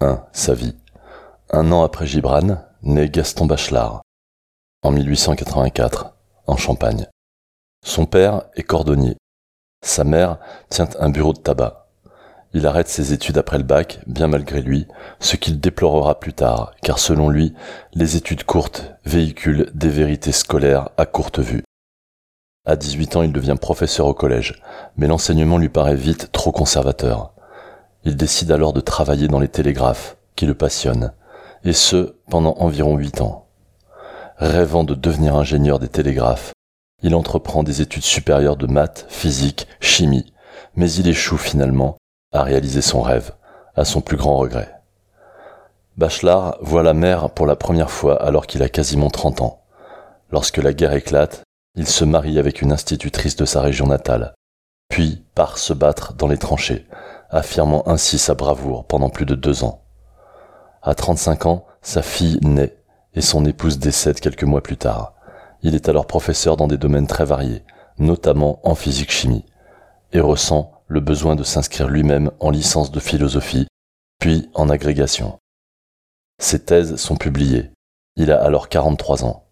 1. Sa vie. Un an après Gibran, naît Gaston Bachelard, en 1884, en Champagne. Son père est cordonnier. Sa mère tient un bureau de tabac. Il arrête ses études après le bac, bien malgré lui, ce qu'il déplorera plus tard, car selon lui, les études courtes véhiculent des vérités scolaires à courte vue. À 18 ans, il devient professeur au collège, mais l'enseignement lui paraît vite trop conservateur. Il décide alors de travailler dans les télégraphes, qui le passionnent, et ce, pendant environ 8 ans. Rêvant de devenir ingénieur des télégraphes, il entreprend des études supérieures de maths, physique, chimie, mais il échoue finalement à réaliser son rêve, à son plus grand regret. Bachelard voit la mer pour la première fois alors qu'il a quasiment 30 ans. Lorsque la guerre éclate, il se marie avec une institutrice de sa région natale, puis part se battre dans les tranchées, affirmant ainsi sa bravoure pendant plus de deux ans. À 35 ans, sa fille naît et son épouse décède quelques mois plus tard. Il est alors professeur dans des domaines très variés, notamment en physique-chimie, et ressent le besoin de s'inscrire lui-même en licence de philosophie, puis en agrégation. Ses thèses sont publiées. Il a alors 43 ans.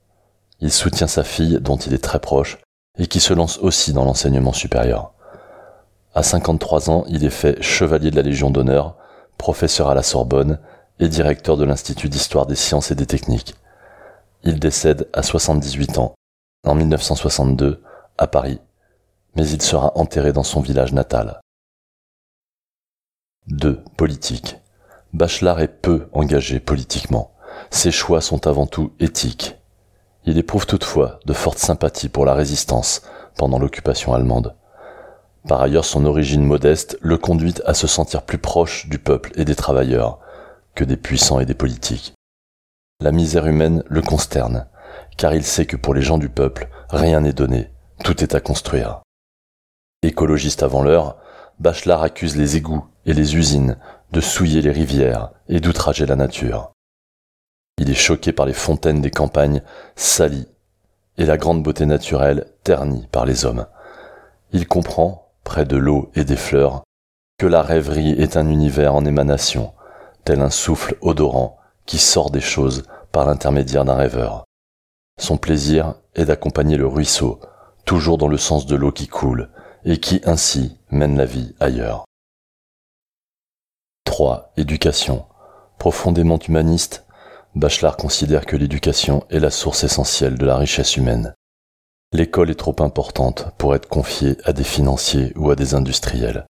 Il soutient sa fille, dont il est très proche, et qui se lance aussi dans l'enseignement supérieur. À 53 ans, il est fait chevalier de la Légion d'honneur, professeur à la Sorbonne et directeur de l'Institut d'histoire des sciences et des techniques. Il décède à 78 ans, en 1962, à Paris, mais il sera enterré dans son village natal. 2. Politique. Bachelard est peu engagé politiquement. Ses choix sont avant tout éthiques. Il éprouve toutefois de fortes sympathies pour la résistance pendant l'occupation allemande. Par ailleurs, son origine modeste le conduit à se sentir plus proche du peuple et des travailleurs que des puissants et des politiques. La misère humaine le consterne, car il sait que pour les gens du peuple, rien n'est donné, tout est à construire. Écologiste avant l'heure, Bachelard accuse les égouts et les usines de souiller les rivières et d'outrager la nature. Il est choqué par les fontaines des campagnes salies et la grande beauté naturelle ternie par les hommes. Il comprend, près de l'eau et des fleurs, que la rêverie est un univers en émanation, tel un souffle odorant qui sort des choses par l'intermédiaire d'un rêveur. Son plaisir est d'accompagner le ruisseau, toujours dans le sens de l'eau qui coule, et qui ainsi mène la vie ailleurs. 3. Éducation. Profondément humaniste, Bachelard considère que l'éducation est la source essentielle de la richesse humaine. L'école est trop importante pour être confiée à des financiers ou à des industriels.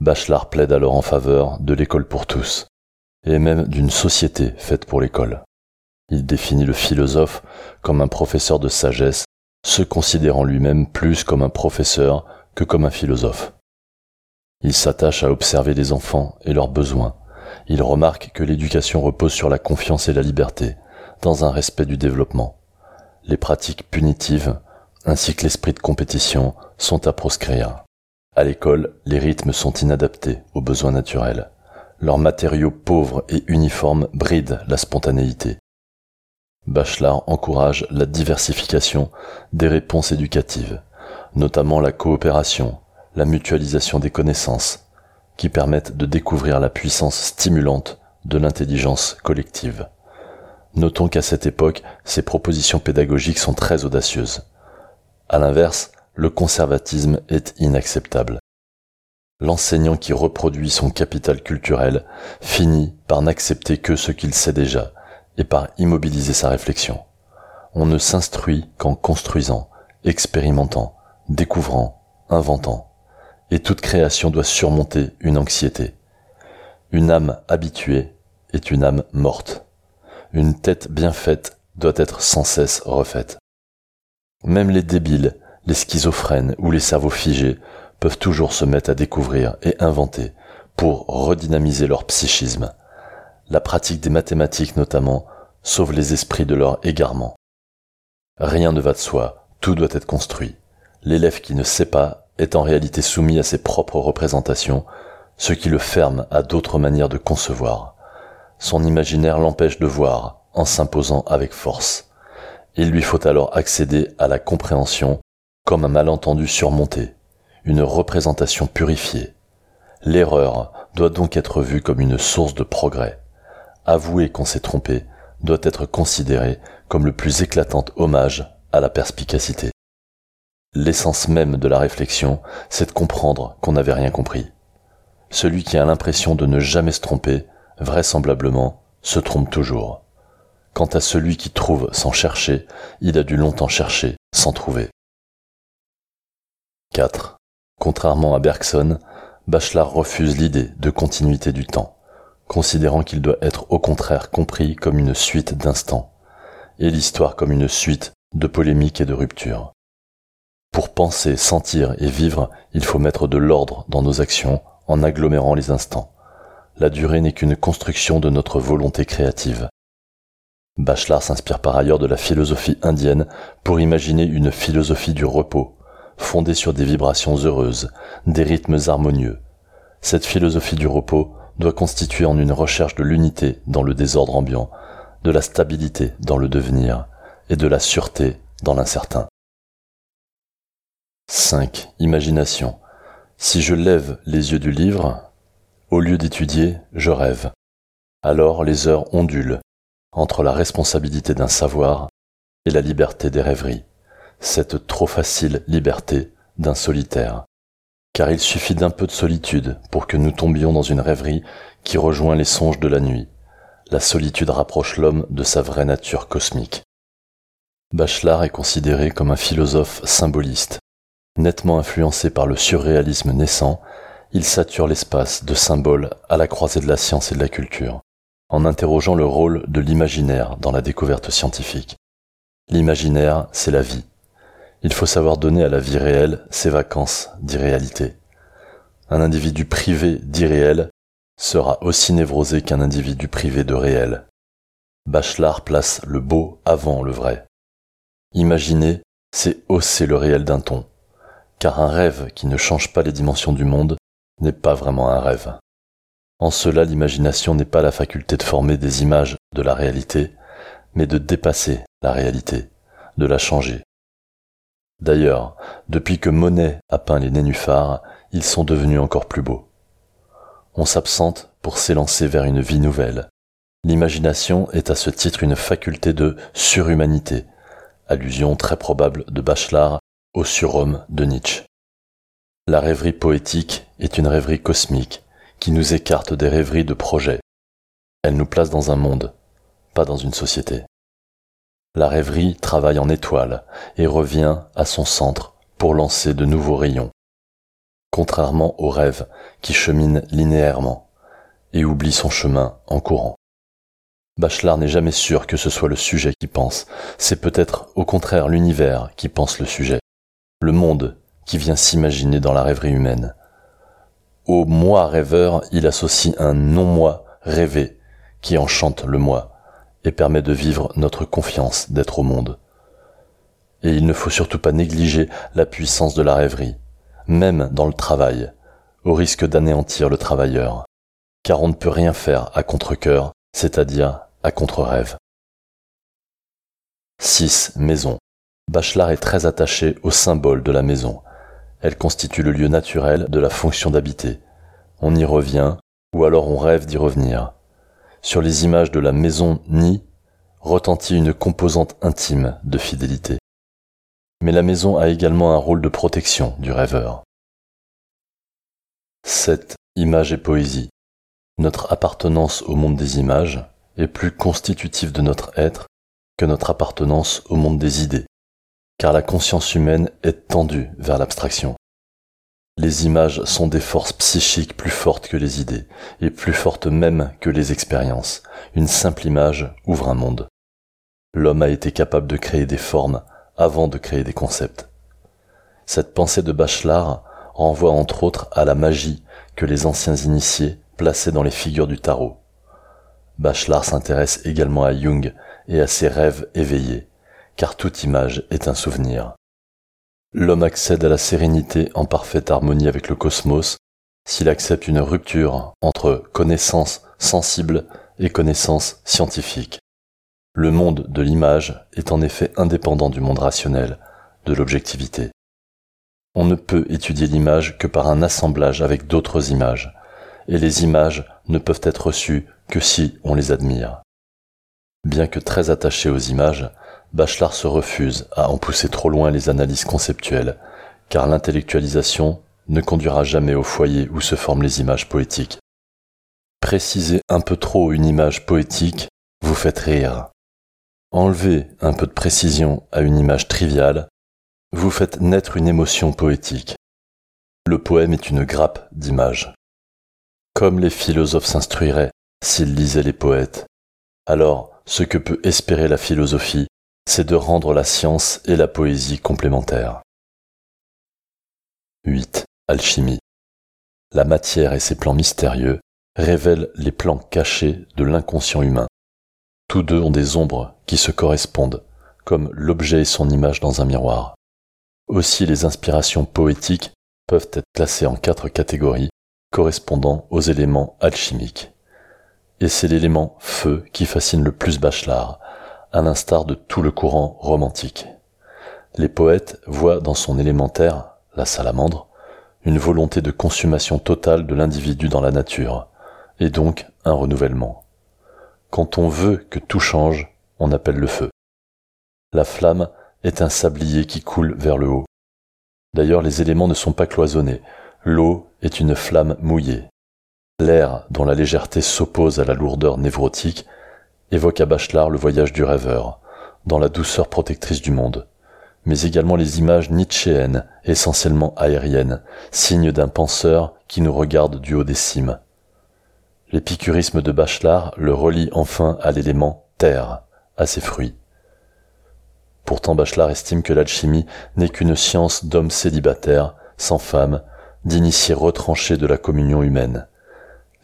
Bachelard plaide alors en faveur de l'école pour tous, et même d'une société faite pour l'école. Il définit le philosophe comme un professeur de sagesse, se considérant lui-même plus comme un professeur que comme un philosophe. Il s'attache à observer les enfants et leurs besoins, il remarque que l'éducation repose sur la confiance et la liberté, dans un respect du développement. Les pratiques punitives, ainsi que l'esprit de compétition, sont à proscrire. À l'école, les rythmes sont inadaptés aux besoins naturels. Leurs matériaux pauvres et uniformes brident la spontanéité. Bachelard encourage la diversification des réponses éducatives, notamment la coopération, la mutualisation des connaissances, qui permettent de découvrir la puissance stimulante de l'intelligence collective. Notons qu'à cette époque, ces propositions pédagogiques sont très audacieuses. À l'inverse, le conservatisme est inacceptable. L'enseignant qui reproduit son capital culturel finit par n'accepter que ce qu'il sait déjà et par immobiliser sa réflexion. On ne s'instruit qu'en construisant, expérimentant, découvrant, inventant et toute création doit surmonter une anxiété. Une âme habituée est une âme morte. Une tête bien faite doit être sans cesse refaite. Même les débiles, les schizophrènes ou les cerveaux figés peuvent toujours se mettre à découvrir et inventer pour redynamiser leur psychisme. La pratique des mathématiques notamment sauve les esprits de leur égarement. Rien ne va de soi, tout doit être construit. L'élève qui ne sait pas est en réalité soumis à ses propres représentations, ce qui le ferme à d'autres manières de concevoir. Son imaginaire l'empêche de voir, en s'imposant avec force. Il lui faut alors accéder à la compréhension comme un malentendu surmonté, une représentation purifiée. L'erreur doit donc être vu comme une source de progrès. Avouer qu'on s'est trompé doit être considéré comme le plus éclatant hommage à la perspicacité. L'essence même de la réflexion, c'est de comprendre qu'on n'avait rien compris. Celui qui a l'impression de ne jamais se tromper, vraisemblablement, se trompe toujours. Quant à celui qui trouve sans chercher, il a dû longtemps chercher sans trouver. 4. Contrairement à Bergson, Bachelard refuse l'idée de continuité du temps, considérant qu'il doit être au contraire compris comme une suite d'instants, et l'histoire comme une suite de polémiques et de ruptures. Pour penser, sentir et vivre, il faut mettre de l'ordre dans nos actions en agglomérant les instants. La durée n'est qu'une construction de notre volonté créative. Bachelard s'inspire par ailleurs de la philosophie indienne pour imaginer une philosophie du repos, fondée sur des vibrations heureuses, des rythmes harmonieux. Cette philosophie du repos doit constituer en une recherche de l'unité dans le désordre ambiant, de la stabilité dans le devenir et de la sûreté dans l'incertain. 5. Imagination. Si je lève les yeux du livre, au lieu d'étudier, je rêve. Alors les heures ondulent entre la responsabilité d'un savoir et la liberté des rêveries, cette trop facile liberté d'un solitaire. Car il suffit d'un peu de solitude pour que nous tombions dans une rêverie qui rejoint les songes de la nuit. La solitude rapproche l'homme de sa vraie nature cosmique. Bachelard est considéré comme un philosophe symboliste, Nettement influencé par le surréalisme naissant, il sature l'espace de symboles à la croisée de la science et de la culture, en interrogeant le rôle de l'imaginaire dans la découverte scientifique. L'imaginaire, c'est la vie. Il faut savoir donner à la vie réelle ses vacances d'irréalité. Un individu privé d'irréel sera aussi névrosé qu'un individu privé de réel. Bachelard place le beau avant le vrai. Imaginer, c'est hausser le réel d'un ton car un rêve qui ne change pas les dimensions du monde n'est pas vraiment un rêve. En cela, l'imagination n'est pas la faculté de former des images de la réalité, mais de dépasser la réalité, de la changer. D'ailleurs, depuis que Monet a peint les nénuphars, ils sont devenus encore plus beaux. On s'absente pour s'élancer vers une vie nouvelle. L'imagination est à ce titre une faculté de surhumanité, allusion très probable de Bachelard au surhomme de Nietzsche. La rêverie poétique est une rêverie cosmique qui nous écarte des rêveries de projet. Elle nous place dans un monde, pas dans une société. La rêverie travaille en étoile et revient à son centre pour lancer de nouveaux rayons. Contrairement au rêve qui chemine linéairement et oublie son chemin en courant. Bachelard n'est jamais sûr que ce soit le sujet qui pense, c'est peut-être au contraire l'univers qui pense le sujet le monde qui vient s'imaginer dans la rêverie humaine. Au moi rêveur, il associe un non-moi rêvé qui enchante le moi et permet de vivre notre confiance d'être au monde. Et il ne faut surtout pas négliger la puissance de la rêverie, même dans le travail, au risque d'anéantir le travailleur, car on ne peut rien faire à contre-cœur, c'est-à-dire à contre-rêve. 6. Maison. Bachelard est très attaché au symbole de la maison. Elle constitue le lieu naturel de la fonction d'habiter. On y revient, ou alors on rêve d'y revenir. Sur les images de la maison nid retentit une composante intime de fidélité. Mais la maison a également un rôle de protection du rêveur. 7. Image et poésie. Notre appartenance au monde des images est plus constitutive de notre être que notre appartenance au monde des idées car la conscience humaine est tendue vers l'abstraction. Les images sont des forces psychiques plus fortes que les idées, et plus fortes même que les expériences. Une simple image ouvre un monde. L'homme a été capable de créer des formes avant de créer des concepts. Cette pensée de Bachelard renvoie entre autres à la magie que les anciens initiés plaçaient dans les figures du tarot. Bachelard s'intéresse également à Jung et à ses rêves éveillés, car toute image est un souvenir. L'homme accède à la sérénité en parfaite harmonie avec le cosmos s'il accepte une rupture entre connaissance sensible et connaissance scientifique. Le monde de l'image est en effet indépendant du monde rationnel, de l'objectivité. On ne peut étudier l'image que par un assemblage avec d'autres images, et les images ne peuvent être reçues que si on les admire. Bien que très attaché aux images, Bachelard se refuse à en pousser trop loin les analyses conceptuelles, car l'intellectualisation ne conduira jamais au foyer où se forment les images poétiques. Préciser un peu trop une image poétique vous faites rire. Enlever un peu de précision à une image triviale, vous faites naître une émotion poétique. Le poème est une grappe d'images. Comme les philosophes s'instruiraient s'ils lisaient les poètes. Alors, ce que peut espérer la philosophie, c'est de rendre la science et la poésie complémentaires. 8. Alchimie. La matière et ses plans mystérieux révèlent les plans cachés de l'inconscient humain. Tous deux ont des ombres qui se correspondent, comme l'objet et son image dans un miroir. Aussi les inspirations poétiques peuvent être classées en quatre catégories correspondant aux éléments alchimiques. Et c'est l'élément feu qui fascine le plus Bachelard, à l'instar de tout le courant romantique. Les poètes voient dans son élémentaire, la salamandre, une volonté de consommation totale de l'individu dans la nature, et donc un renouvellement. Quand on veut que tout change, on appelle le feu. La flamme est un sablier qui coule vers le haut. D'ailleurs, les éléments ne sont pas cloisonnés. L'eau est une flamme mouillée. L'air, dont la légèreté s'oppose à la lourdeur névrotique, évoque à Bachelard le voyage du rêveur, dans la douceur protectrice du monde mais également les images nietzschéennes, essentiellement aériennes, signes d'un penseur qui nous regarde du haut des cimes. L'épicurisme de Bachelard le relie enfin à l'élément terre, à ses fruits. Pourtant Bachelard estime que l'alchimie n'est qu'une science d'hommes célibataires, sans femme, d'initiés retranchés de la communion humaine.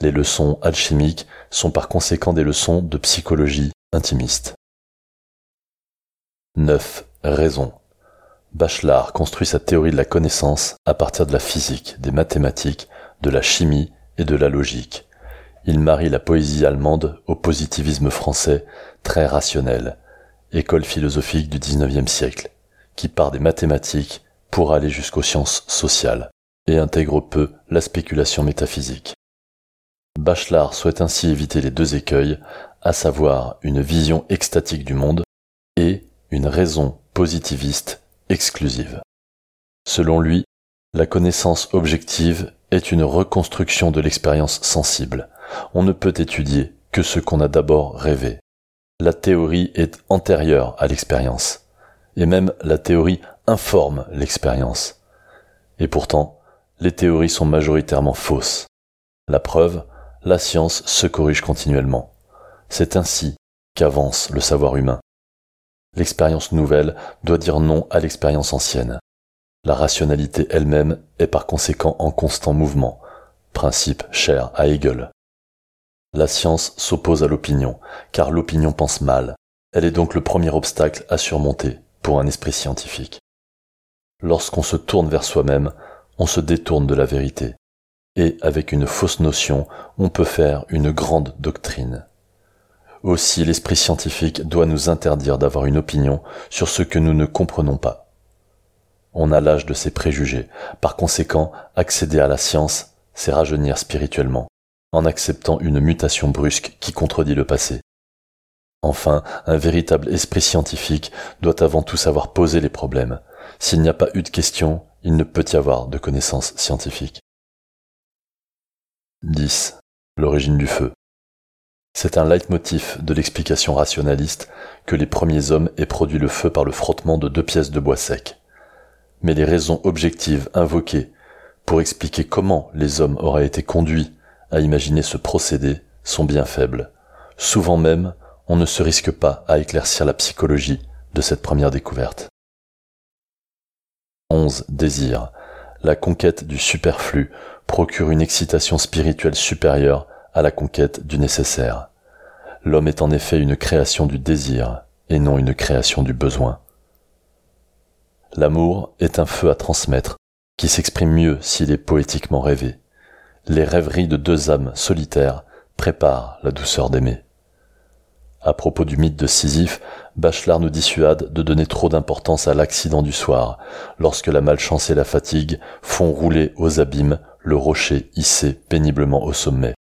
Les leçons alchimiques sont par conséquent des leçons de psychologie intimiste. 9. Raison. Bachelard construit sa théorie de la connaissance à partir de la physique, des mathématiques, de la chimie et de la logique. Il marie la poésie allemande au positivisme français très rationnel, école philosophique du XIXe siècle, qui part des mathématiques pour aller jusqu'aux sciences sociales et intègre peu la spéculation métaphysique. Bachelard souhaite ainsi éviter les deux écueils, à savoir une vision extatique du monde et une raison positiviste exclusive. Selon lui, la connaissance objective est une reconstruction de l'expérience sensible. On ne peut étudier que ce qu'on a d'abord rêvé. La théorie est antérieure à l'expérience. Et même la théorie informe l'expérience. Et pourtant, les théories sont majoritairement fausses. La preuve, la science se corrige continuellement. C'est ainsi qu'avance le savoir humain. L'expérience nouvelle doit dire non à l'expérience ancienne. La rationalité elle-même est par conséquent en constant mouvement, principe cher à Hegel. La science s'oppose à l'opinion, car l'opinion pense mal. Elle est donc le premier obstacle à surmonter pour un esprit scientifique. Lorsqu'on se tourne vers soi-même, on se détourne de la vérité. Et avec une fausse notion, on peut faire une grande doctrine. Aussi l'esprit scientifique doit nous interdire d'avoir une opinion sur ce que nous ne comprenons pas. On a l'âge de ses préjugés. Par conséquent, accéder à la science, c'est rajeunir spirituellement, en acceptant une mutation brusque qui contredit le passé. Enfin, un véritable esprit scientifique doit avant tout savoir poser les problèmes. S'il n'y a pas eu de questions, il ne peut y avoir de connaissances scientifiques. 10. L'origine du feu. C'est un leitmotiv de l'explication rationaliste que les premiers hommes aient produit le feu par le frottement de deux pièces de bois sec. Mais les raisons objectives invoquées pour expliquer comment les hommes auraient été conduits à imaginer ce procédé sont bien faibles. Souvent même, on ne se risque pas à éclaircir la psychologie de cette première découverte. 11. Désir. La conquête du superflu procure une excitation spirituelle supérieure à la conquête du nécessaire. L'homme est en effet une création du désir et non une création du besoin. L'amour est un feu à transmettre qui s'exprime mieux s'il est poétiquement rêvé. Les rêveries de deux âmes solitaires préparent la douceur d'aimer. À propos du mythe de Sisyphe, Bachelard nous dissuade de donner trop d'importance à l'accident du soir, lorsque la malchance et la fatigue font rouler aux abîmes le rocher hissé péniblement au sommet.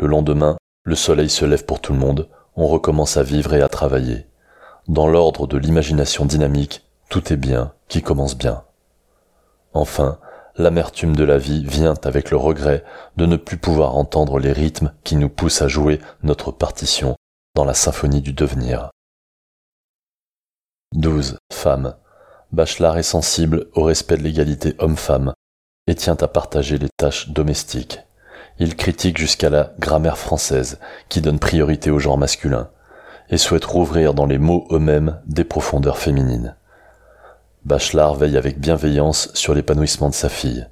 Le lendemain, le soleil se lève pour tout le monde, on recommence à vivre et à travailler. Dans l'ordre de l'imagination dynamique, tout est bien qui commence bien. Enfin, l'amertume de la vie vient avec le regret de ne plus pouvoir entendre les rythmes qui nous poussent à jouer notre partition dans la symphonie du devenir. 12. Femme. Bachelard est sensible au respect de l'égalité homme-femme et tient à partager les tâches domestiques. Il critique jusqu'à la grammaire française qui donne priorité au genre masculin et souhaite rouvrir dans les mots eux-mêmes des profondeurs féminines. Bachelard veille avec bienveillance sur l'épanouissement de sa fille.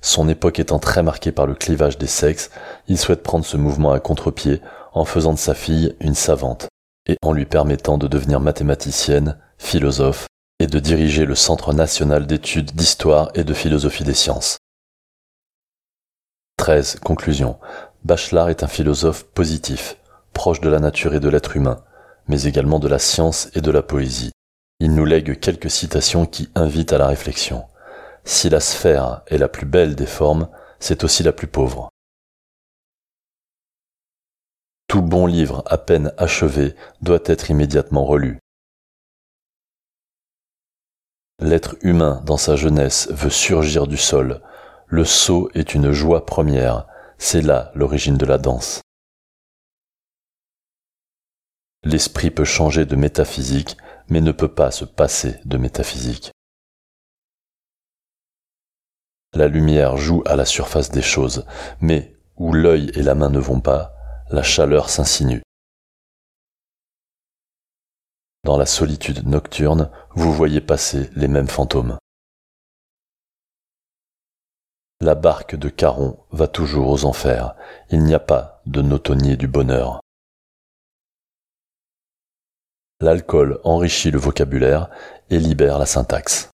Son époque étant très marquée par le clivage des sexes, il souhaite prendre ce mouvement à contre-pied en faisant de sa fille une savante et en lui permettant de devenir mathématicienne, philosophe et de diriger le Centre national d'études d'histoire et de philosophie des sciences. 13. Conclusion. Bachelard est un philosophe positif, proche de la nature et de l'être humain, mais également de la science et de la poésie. Il nous lègue quelques citations qui invitent à la réflexion. Si la sphère est la plus belle des formes, c'est aussi la plus pauvre. Tout bon livre à peine achevé doit être immédiatement relu. L'être humain dans sa jeunesse veut surgir du sol. Le saut est une joie première. C'est là l'origine de la danse. L'esprit peut changer de métaphysique, mais ne peut pas se passer de métaphysique. La lumière joue à la surface des choses, mais où l'œil et la main ne vont pas, la chaleur s'insinue. Dans la solitude nocturne, vous voyez passer les mêmes fantômes. La barque de Caron va toujours aux enfers. Il n'y a pas de notonnier du bonheur. L'alcool enrichit le vocabulaire et libère la syntaxe.